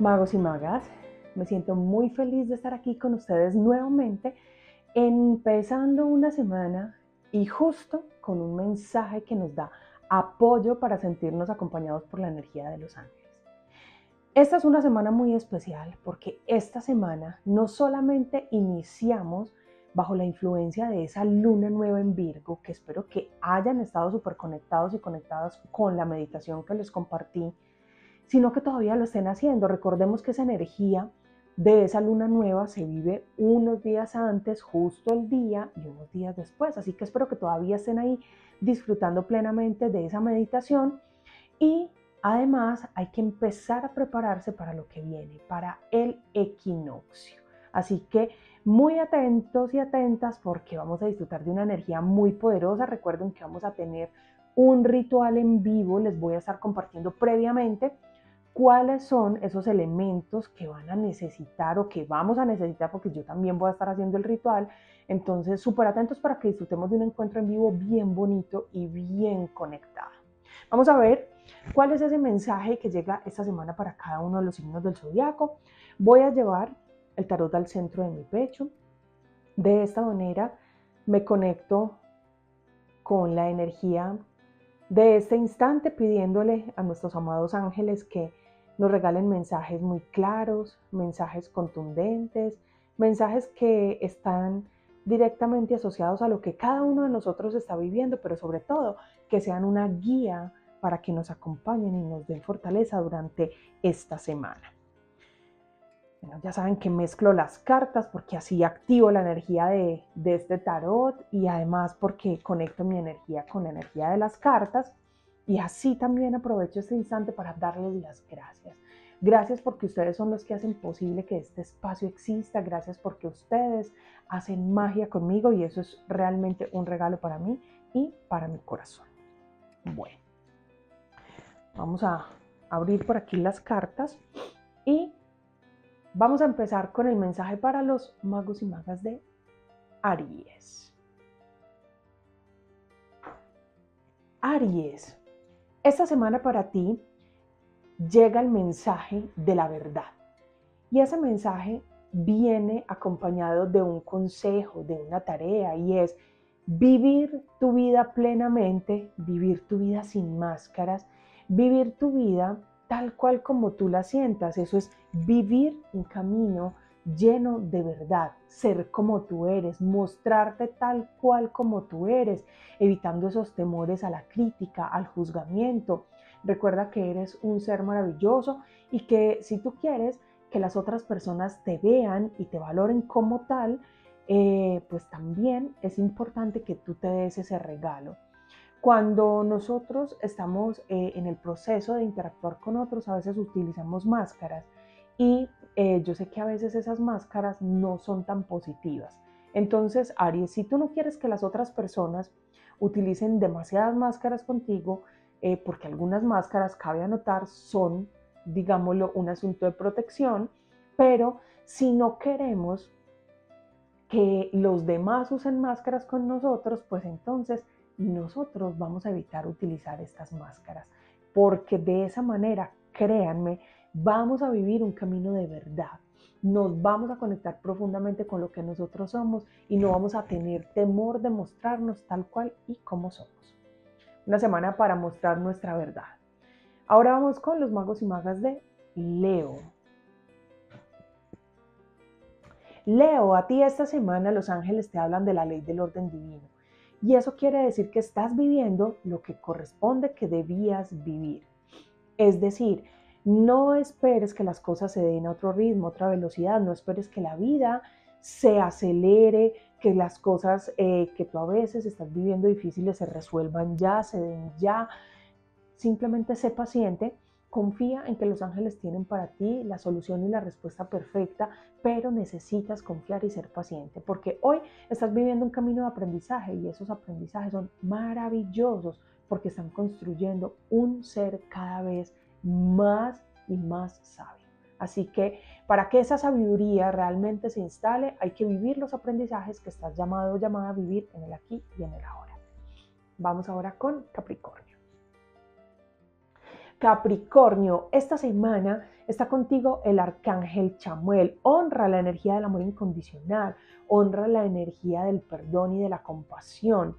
magos y magas. Me siento muy feliz de estar aquí con ustedes nuevamente, empezando una semana y justo con un mensaje que nos da apoyo para sentirnos acompañados por la energía de los ángeles. Esta es una semana muy especial porque esta semana no solamente iniciamos bajo la influencia de esa luna nueva en Virgo, que espero que hayan estado súper conectados y conectadas con la meditación que les compartí sino que todavía lo estén haciendo. Recordemos que esa energía de esa luna nueva se vive unos días antes, justo el día y unos días después. Así que espero que todavía estén ahí disfrutando plenamente de esa meditación y además hay que empezar a prepararse para lo que viene, para el equinoccio. Así que muy atentos y atentas porque vamos a disfrutar de una energía muy poderosa. Recuerden que vamos a tener un ritual en vivo, les voy a estar compartiendo previamente cuáles son esos elementos que van a necesitar o que vamos a necesitar, porque yo también voy a estar haciendo el ritual. Entonces, súper atentos para que disfrutemos de un encuentro en vivo bien bonito y bien conectado. Vamos a ver cuál es ese mensaje que llega esta semana para cada uno de los signos del zodiaco. Voy a llevar el tarot al centro de mi pecho. De esta manera me conecto con la energía de este instante pidiéndole a nuestros amados ángeles que nos regalen mensajes muy claros, mensajes contundentes, mensajes que están directamente asociados a lo que cada uno de nosotros está viviendo, pero sobre todo que sean una guía para que nos acompañen y nos den fortaleza durante esta semana. ya saben que mezclo las cartas porque así activo la energía de, de este tarot y además porque conecto mi energía con la energía de las cartas y así también aprovecho este instante para darles las gracias. Gracias porque ustedes son los que hacen posible que este espacio exista. Gracias porque ustedes hacen magia conmigo y eso es realmente un regalo para mí y para mi corazón. Bueno, vamos a abrir por aquí las cartas y vamos a empezar con el mensaje para los magos y magas de Aries. Aries, esta semana para ti llega el mensaje de la verdad. Y ese mensaje viene acompañado de un consejo, de una tarea, y es vivir tu vida plenamente, vivir tu vida sin máscaras, vivir tu vida tal cual como tú la sientas. Eso es vivir un camino lleno de verdad, ser como tú eres, mostrarte tal cual como tú eres, evitando esos temores a la crítica, al juzgamiento. Recuerda que eres un ser maravilloso y que si tú quieres que las otras personas te vean y te valoren como tal, eh, pues también es importante que tú te des ese regalo. Cuando nosotros estamos eh, en el proceso de interactuar con otros, a veces utilizamos máscaras y eh, yo sé que a veces esas máscaras no son tan positivas. Entonces, Aries, si tú no quieres que las otras personas utilicen demasiadas máscaras contigo, eh, porque algunas máscaras, cabe anotar, son, digámoslo, un asunto de protección, pero si no queremos que los demás usen máscaras con nosotros, pues entonces nosotros vamos a evitar utilizar estas máscaras, porque de esa manera, créanme, vamos a vivir un camino de verdad. Nos vamos a conectar profundamente con lo que nosotros somos y no vamos a tener temor de mostrarnos tal cual y como somos. Una semana para mostrar nuestra verdad. Ahora vamos con los magos y magas de Leo. Leo, a ti esta semana los ángeles te hablan de la ley del orden divino. Y eso quiere decir que estás viviendo lo que corresponde que debías vivir. Es decir, no esperes que las cosas se den a otro ritmo, otra velocidad, no esperes que la vida se acelere, que las cosas eh, que tú a veces estás viviendo difíciles se resuelvan ya, se den ya. Simplemente sé paciente, confía en que los ángeles tienen para ti la solución y la respuesta perfecta, pero necesitas confiar y ser paciente, porque hoy estás viviendo un camino de aprendizaje y esos aprendizajes son maravillosos porque están construyendo un ser cada vez más y más sabio. Así que para que esa sabiduría realmente se instale, hay que vivir los aprendizajes que estás llamado o llamada a vivir en el aquí y en el ahora. Vamos ahora con Capricornio. Capricornio, esta semana Está contigo el arcángel Chamuel. Honra la energía del amor incondicional, honra la energía del perdón y de la compasión.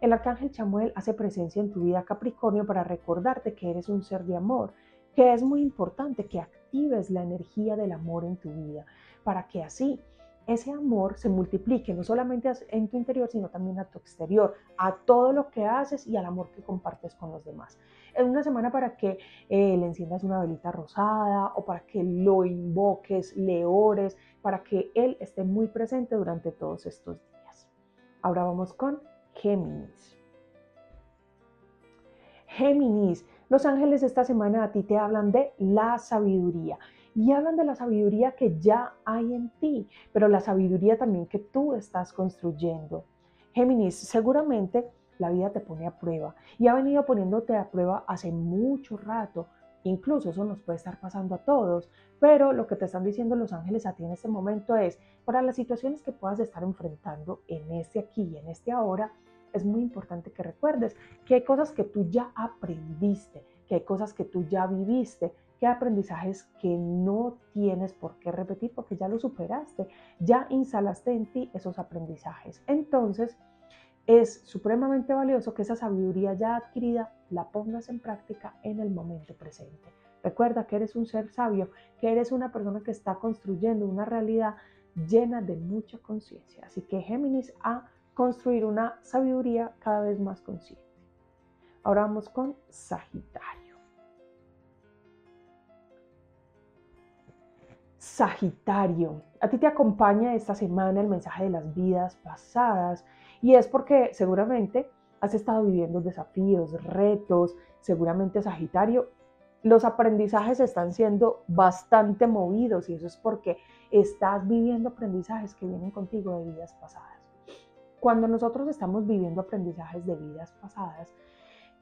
El arcángel Chamuel hace presencia en tu vida Capricornio para recordarte que eres un ser de amor, que es muy importante que actives la energía del amor en tu vida, para que así ese amor se multiplique no solamente en tu interior, sino también a tu exterior, a todo lo que haces y al amor que compartes con los demás. Es una semana para que eh, le enciendas una velita rosada o para que lo invoques, le ores, para que Él esté muy presente durante todos estos días. Ahora vamos con Géminis. Géminis, los ángeles esta semana a ti te hablan de la sabiduría y hablan de la sabiduría que ya hay en ti, pero la sabiduría también que tú estás construyendo. Géminis, seguramente la vida te pone a prueba y ha venido poniéndote a prueba hace mucho rato. Incluso eso nos puede estar pasando a todos, pero lo que te están diciendo los ángeles a ti en este momento es, para las situaciones que puedas estar enfrentando en este aquí y en este ahora, es muy importante que recuerdes que hay cosas que tú ya aprendiste, que hay cosas que tú ya viviste, que hay aprendizajes que no tienes por qué repetir porque ya lo superaste, ya instalaste en ti esos aprendizajes. Entonces, es supremamente valioso que esa sabiduría ya adquirida la pongas en práctica en el momento presente. Recuerda que eres un ser sabio, que eres una persona que está construyendo una realidad llena de mucha conciencia. Así que Géminis a construir una sabiduría cada vez más consciente. Ahora vamos con Sagitario. Sagitario, a ti te acompaña esta semana el mensaje de las vidas pasadas y es porque seguramente has estado viviendo desafíos, retos, seguramente Sagitario, los aprendizajes están siendo bastante movidos y eso es porque estás viviendo aprendizajes que vienen contigo de vidas pasadas. Cuando nosotros estamos viviendo aprendizajes de vidas pasadas,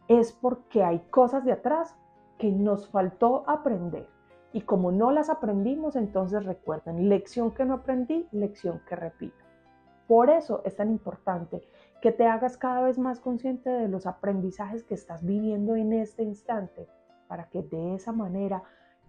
es porque hay cosas de atrás que nos faltó aprender. Y como no las aprendimos, entonces recuerden, lección que no aprendí, lección que repito. Por eso es tan importante que te hagas cada vez más consciente de los aprendizajes que estás viviendo en este instante, para que de esa manera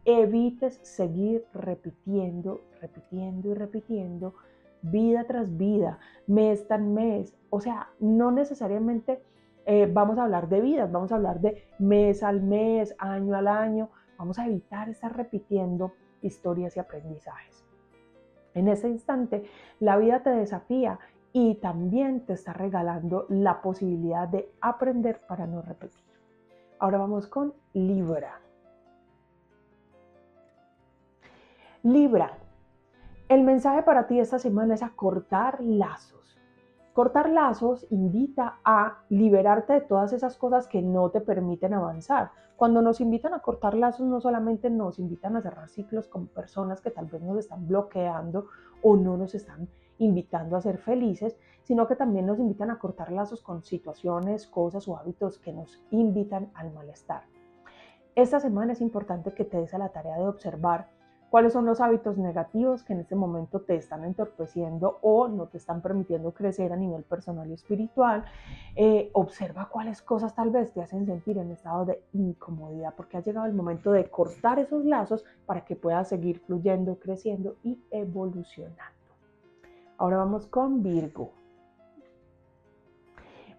evites seguir repitiendo, repitiendo y repitiendo vida tras vida, mes tras mes. O sea, no necesariamente eh, vamos a hablar de vidas, vamos a hablar de mes al mes, año al año. Vamos a evitar estar repitiendo historias y aprendizajes. En ese instante, la vida te desafía y también te está regalando la posibilidad de aprender para no repetir. Ahora vamos con Libra. Libra, el mensaje para ti esta semana es a cortar lazos. Cortar lazos invita a liberarte de todas esas cosas que no te permiten avanzar. Cuando nos invitan a cortar lazos, no solamente nos invitan a cerrar ciclos con personas que tal vez nos están bloqueando o no nos están invitando a ser felices, sino que también nos invitan a cortar lazos con situaciones, cosas o hábitos que nos invitan al malestar. Esta semana es importante que te des a la tarea de observar cuáles son los hábitos negativos que en este momento te están entorpeciendo o no te están permitiendo crecer a nivel personal y espiritual. Eh, observa cuáles cosas tal vez te hacen sentir en estado de incomodidad, porque ha llegado el momento de cortar esos lazos para que puedas seguir fluyendo, creciendo y evolucionando. Ahora vamos con Virgo.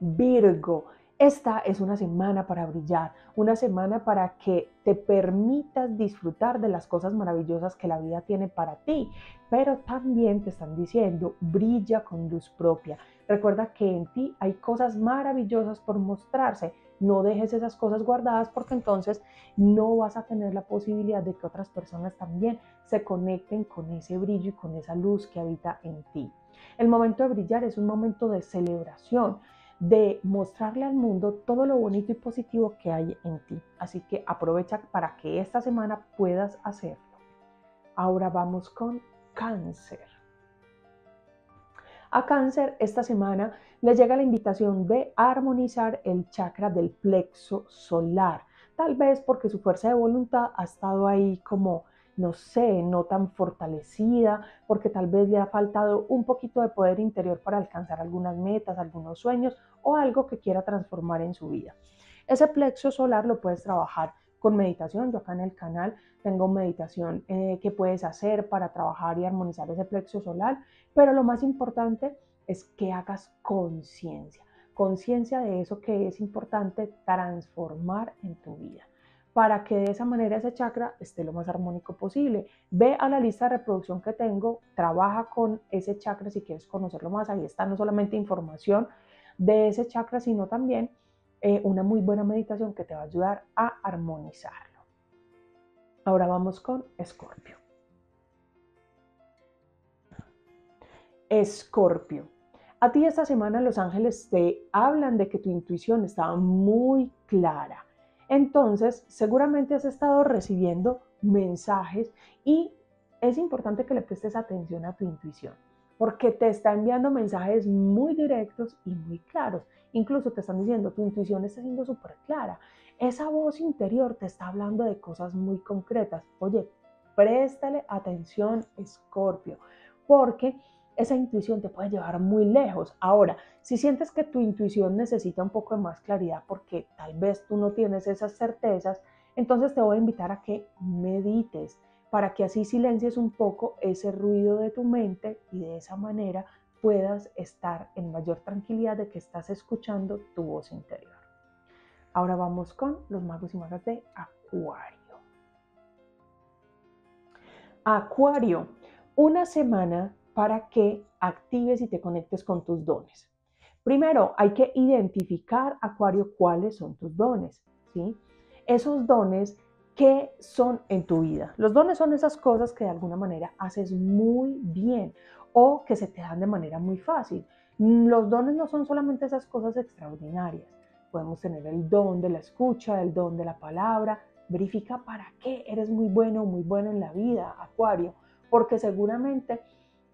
Virgo, esta es una semana para brillar, una semana para que te permitas disfrutar de las cosas maravillosas que la vida tiene para ti, pero también te están diciendo, brilla con luz propia. Recuerda que en ti hay cosas maravillosas por mostrarse. No dejes esas cosas guardadas porque entonces no vas a tener la posibilidad de que otras personas también se conecten con ese brillo y con esa luz que habita en ti. El momento de brillar es un momento de celebración de mostrarle al mundo todo lo bonito y positivo que hay en ti. Así que aprovecha para que esta semana puedas hacerlo. Ahora vamos con cáncer. A cáncer esta semana le llega la invitación de armonizar el chakra del plexo solar. Tal vez porque su fuerza de voluntad ha estado ahí como no sé, no tan fortalecida, porque tal vez le ha faltado un poquito de poder interior para alcanzar algunas metas, algunos sueños o algo que quiera transformar en su vida. Ese plexo solar lo puedes trabajar con meditación. Yo acá en el canal tengo meditación eh, que puedes hacer para trabajar y armonizar ese plexo solar, pero lo más importante es que hagas conciencia, conciencia de eso que es importante transformar en tu vida para que de esa manera ese chakra esté lo más armónico posible. Ve a la lista de reproducción que tengo, trabaja con ese chakra si quieres conocerlo más. Ahí está no solamente información de ese chakra, sino también eh, una muy buena meditación que te va a ayudar a armonizarlo. Ahora vamos con Escorpio. Escorpio. A ti esta semana los ángeles te hablan de que tu intuición estaba muy clara entonces seguramente has estado recibiendo mensajes y es importante que le prestes atención a tu intuición, porque te está enviando mensajes muy directos y muy claros. Incluso te están diciendo, tu intuición está siendo súper clara. Esa voz interior te está hablando de cosas muy concretas. Oye, préstale atención, Escorpio, porque esa intuición te puede llevar muy lejos. Ahora, si sientes que tu intuición necesita un poco de más claridad porque tal vez tú no tienes esas certezas, entonces te voy a invitar a que medites para que así silencies un poco ese ruido de tu mente y de esa manera puedas estar en mayor tranquilidad de que estás escuchando tu voz interior. Ahora vamos con los magos y magas de Acuario. Acuario, una semana para que actives y te conectes con tus dones. Primero, hay que identificar, Acuario, cuáles son tus dones, ¿sí? Esos dones que son en tu vida. Los dones son esas cosas que de alguna manera haces muy bien o que se te dan de manera muy fácil. Los dones no son solamente esas cosas extraordinarias. Podemos tener el don de la escucha, el don de la palabra. Verifica para qué eres muy bueno o muy bueno en la vida, Acuario, porque seguramente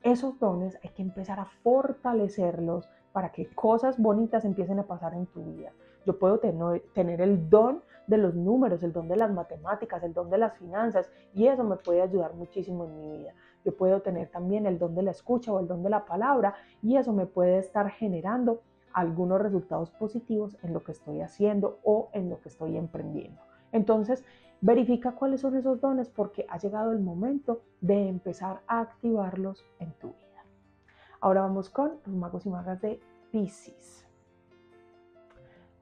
esos dones hay que empezar a fortalecerlos para que cosas bonitas empiecen a pasar en tu vida. Yo puedo tener, el don de los números, el don de las matemáticas, el don de las finanzas y eso me puede ayudar muchísimo en mi vida. Yo puedo tener también el don de la escucha o el don de la palabra y eso me puede estar generando algunos resultados positivos en lo que estoy haciendo o en lo que estoy emprendiendo. Entonces, Verifica cuáles son esos dones porque ha llegado el momento de empezar a activarlos en tu vida. Ahora vamos con los magos y magas de Pisces.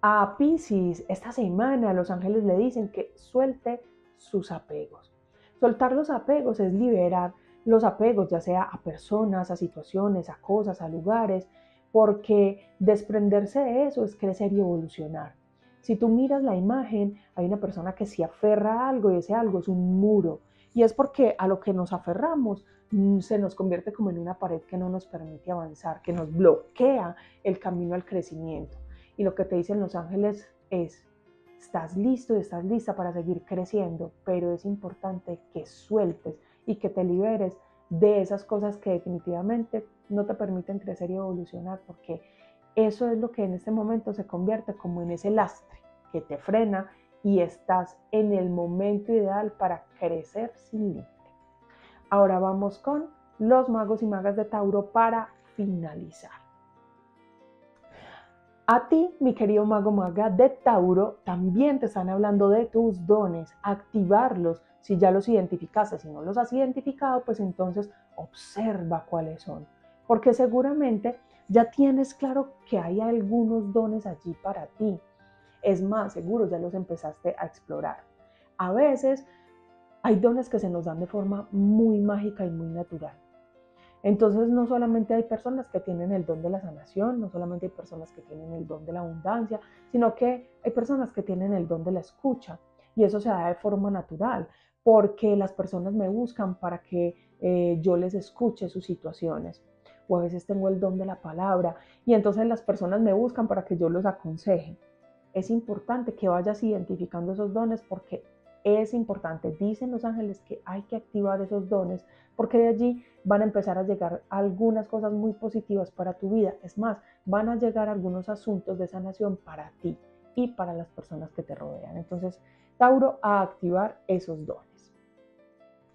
A Pisces, esta semana los ángeles le dicen que suelte sus apegos. Soltar los apegos es liberar los apegos, ya sea a personas, a situaciones, a cosas, a lugares, porque desprenderse de eso es crecer y evolucionar. Si tú miras la imagen, hay una persona que se aferra a algo y ese algo es un muro. Y es porque a lo que nos aferramos mm, se nos convierte como en una pared que no nos permite avanzar, que nos bloquea el camino al crecimiento. Y lo que te dicen los ángeles es, estás listo y estás lista para seguir creciendo, pero es importante que sueltes y que te liberes de esas cosas que definitivamente no te permiten crecer y evolucionar, porque eso es lo que en este momento se convierte como en ese lastre que te frena y estás en el momento ideal para crecer sin límite. Ahora vamos con los magos y magas de Tauro para finalizar. A ti, mi querido mago maga de Tauro, también te están hablando de tus dones, activarlos. Si ya los identificaste, si no los has identificado, pues entonces observa cuáles son. Porque seguramente ya tienes claro que hay algunos dones allí para ti. Es más, seguro ya los empezaste a explorar. A veces hay dones que se nos dan de forma muy mágica y muy natural. Entonces no solamente hay personas que tienen el don de la sanación, no solamente hay personas que tienen el don de la abundancia, sino que hay personas que tienen el don de la escucha. Y eso se da de forma natural, porque las personas me buscan para que eh, yo les escuche sus situaciones o a veces tengo el don de la palabra y entonces las personas me buscan para que yo los aconseje. Es importante que vayas identificando esos dones porque es importante, dicen los ángeles, que hay que activar esos dones porque de allí van a empezar a llegar algunas cosas muy positivas para tu vida. Es más, van a llegar algunos asuntos de sanación para ti y para las personas que te rodean. Entonces, Tauro, a activar esos dones.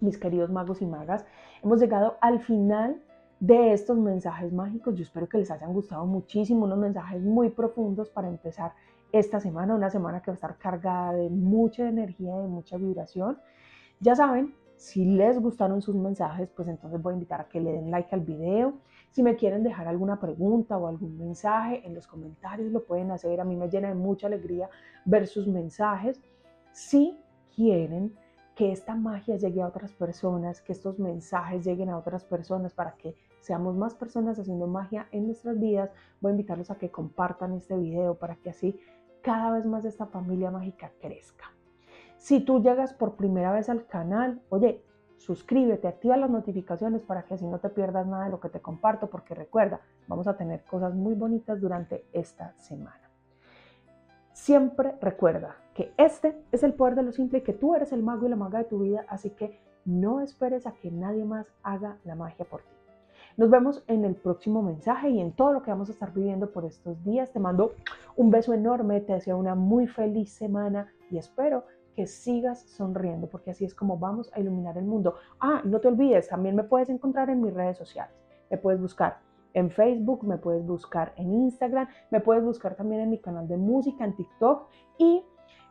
Mis queridos magos y magas, hemos llegado al final de estos mensajes mágicos. Yo espero que les hayan gustado muchísimo, unos mensajes muy profundos para empezar esta semana, una semana que va a estar cargada de mucha energía, de mucha vibración. Ya saben, si les gustaron sus mensajes, pues entonces voy a invitar a que le den like al video. Si me quieren dejar alguna pregunta o algún mensaje en los comentarios, lo pueden hacer. A mí me llena de mucha alegría ver sus mensajes. Si quieren que esta magia llegue a otras personas, que estos mensajes lleguen a otras personas para que seamos más personas haciendo magia en nuestras vidas, voy a invitarlos a que compartan este video para que así cada vez más esta familia mágica crezca. Si tú llegas por primera vez al canal, oye, suscríbete, activa las notificaciones para que así no te pierdas nada de lo que te comparto, porque recuerda, vamos a tener cosas muy bonitas durante esta semana. Siempre recuerda que este es el poder de lo simple y que tú eres el mago y la maga de tu vida, así que no esperes a que nadie más haga la magia por ti. Nos vemos en el próximo mensaje y en todo lo que vamos a estar viviendo por estos días. Te mando un beso enorme, te deseo una muy feliz semana y espero que sigas sonriendo porque así es como vamos a iluminar el mundo. Ah, no te olvides, también me puedes encontrar en mis redes sociales. Me puedes buscar en Facebook, me puedes buscar en Instagram, me puedes buscar también en mi canal de música, en TikTok y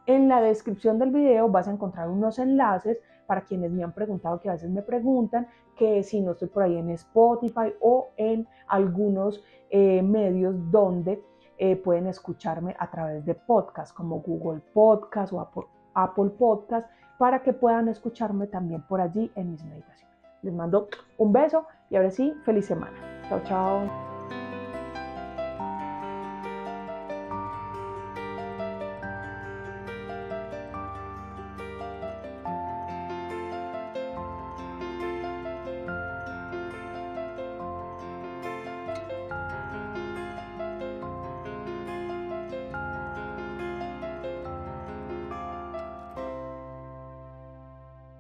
en la descripción del video vas a encontrar unos enlaces para quienes me han preguntado, que a veces me preguntan, que si no estoy por ahí en Spotify o en algunos eh, medios donde eh, pueden escucharme a través de podcast como Google Podcast o Apple, Apple Podcast para que puedan escucharme también por allí en mis meditaciones. Les mando un beso y ahora sí, feliz semana. Chao, chao.